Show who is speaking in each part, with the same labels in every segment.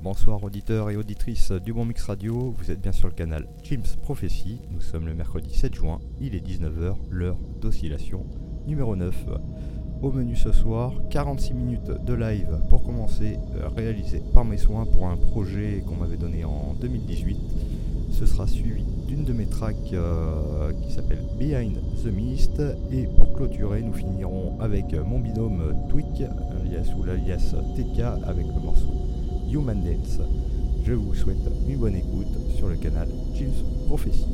Speaker 1: Bonsoir auditeurs et auditrices du Bon Mix Radio, vous êtes bien sur le canal James Prophecy, nous sommes le mercredi 7 juin, il est 19h, l'heure d'oscillation numéro 9. Au menu ce soir, 46 minutes de live pour commencer, euh, réalisé par mes soins pour un projet qu'on m'avait donné en 2018. Ce sera suivi d'une de mes tracks euh, qui s'appelle Behind the Mist. Et pour clôturer, nous finirons avec mon binôme Twig, alias ou l'alias TK, avec le morceau Human Dance. Je vous souhaite une bonne écoute sur le canal James Prophecy.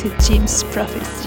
Speaker 2: To Jim's Prophecy.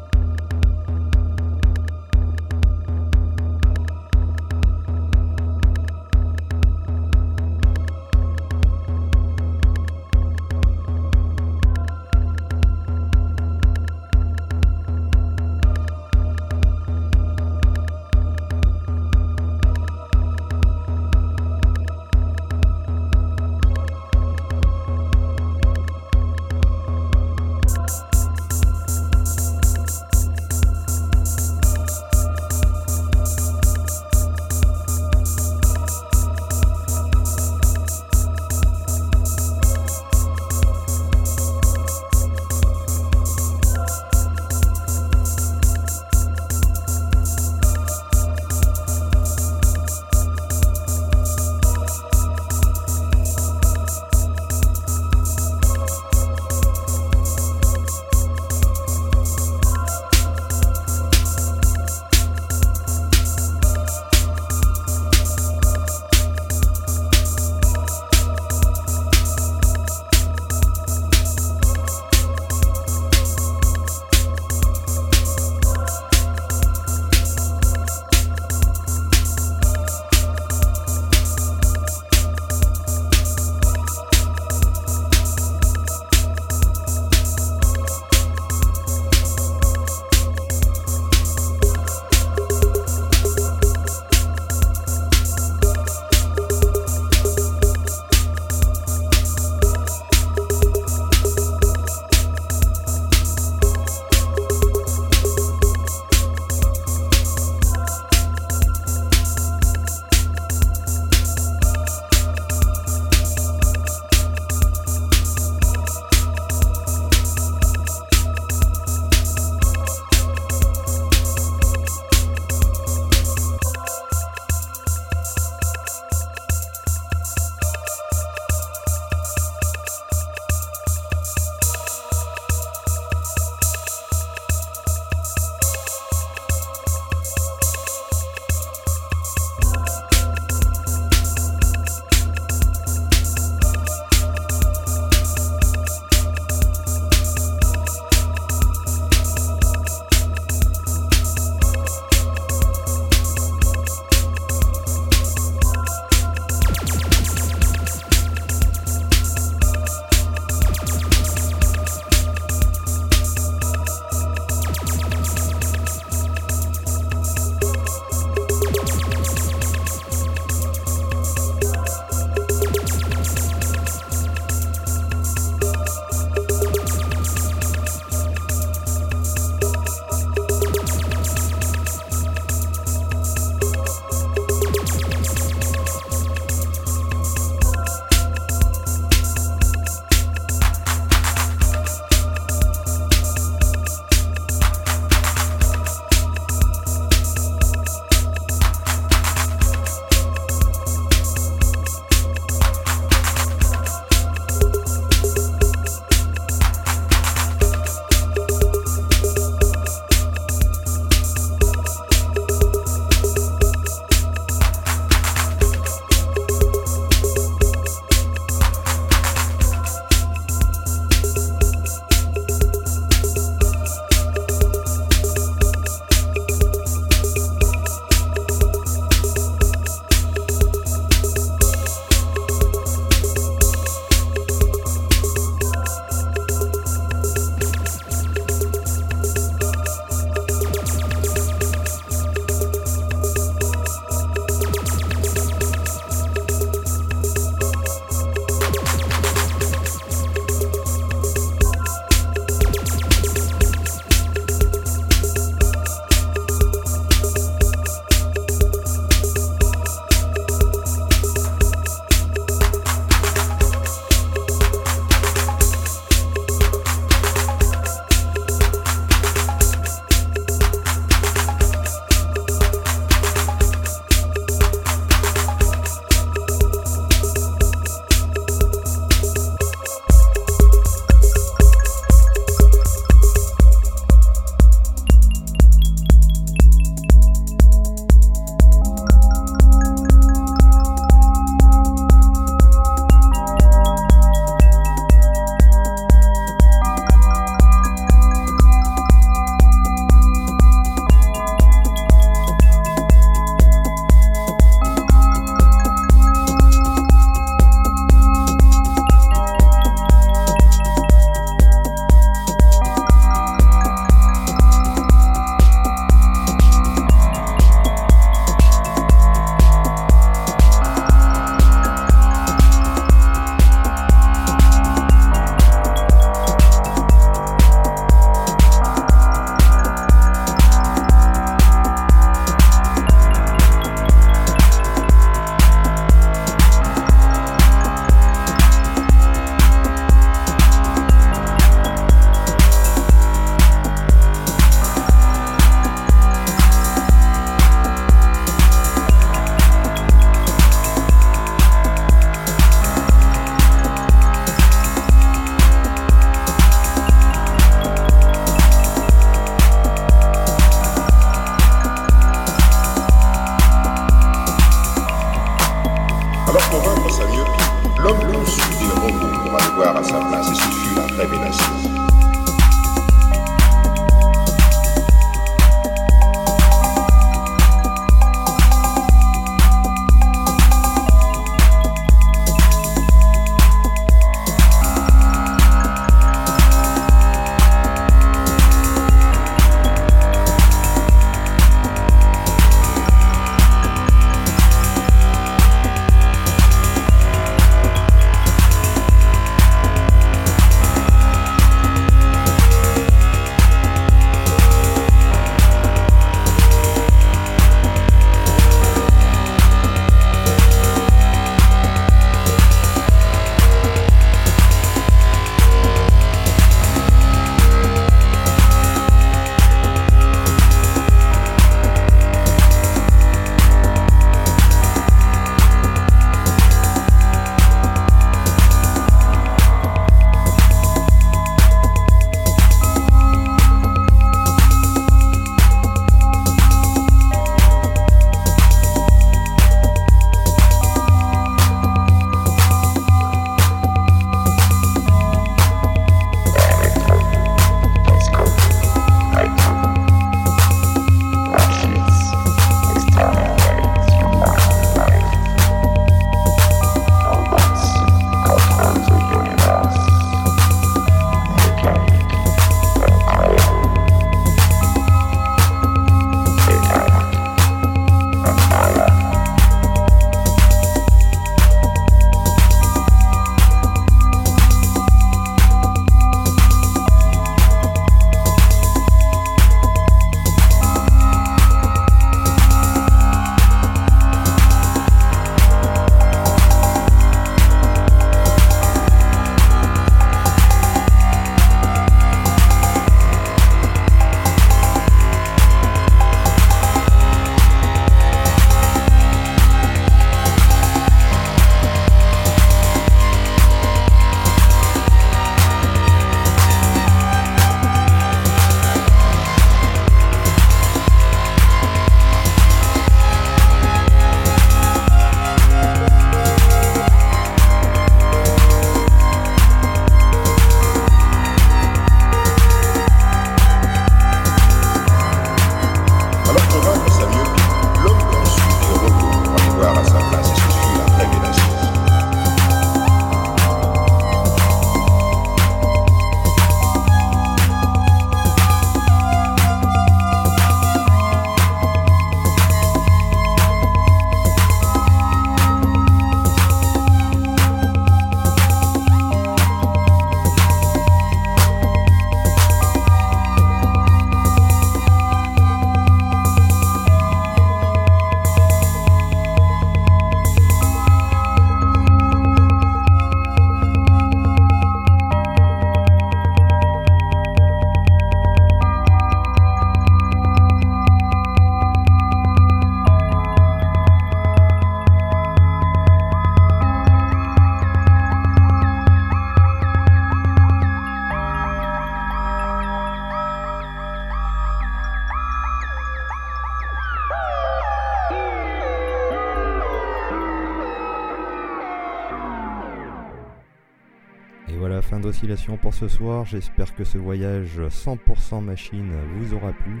Speaker 1: Pour ce soir. J'espère que ce voyage 100% machine vous aura plu.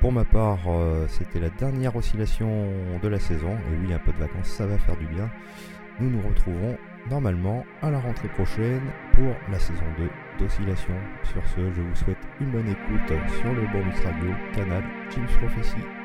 Speaker 1: Pour ma part, euh, c'était la dernière oscillation de la saison. Et oui, un peu de vacances, ça va faire du bien. Nous nous retrouvons normalement à la rentrée prochaine pour la saison 2 d'oscillation. Sur ce, je vous souhaite une bonne écoute sur le Bon Mix Radio, canal James Prophecy.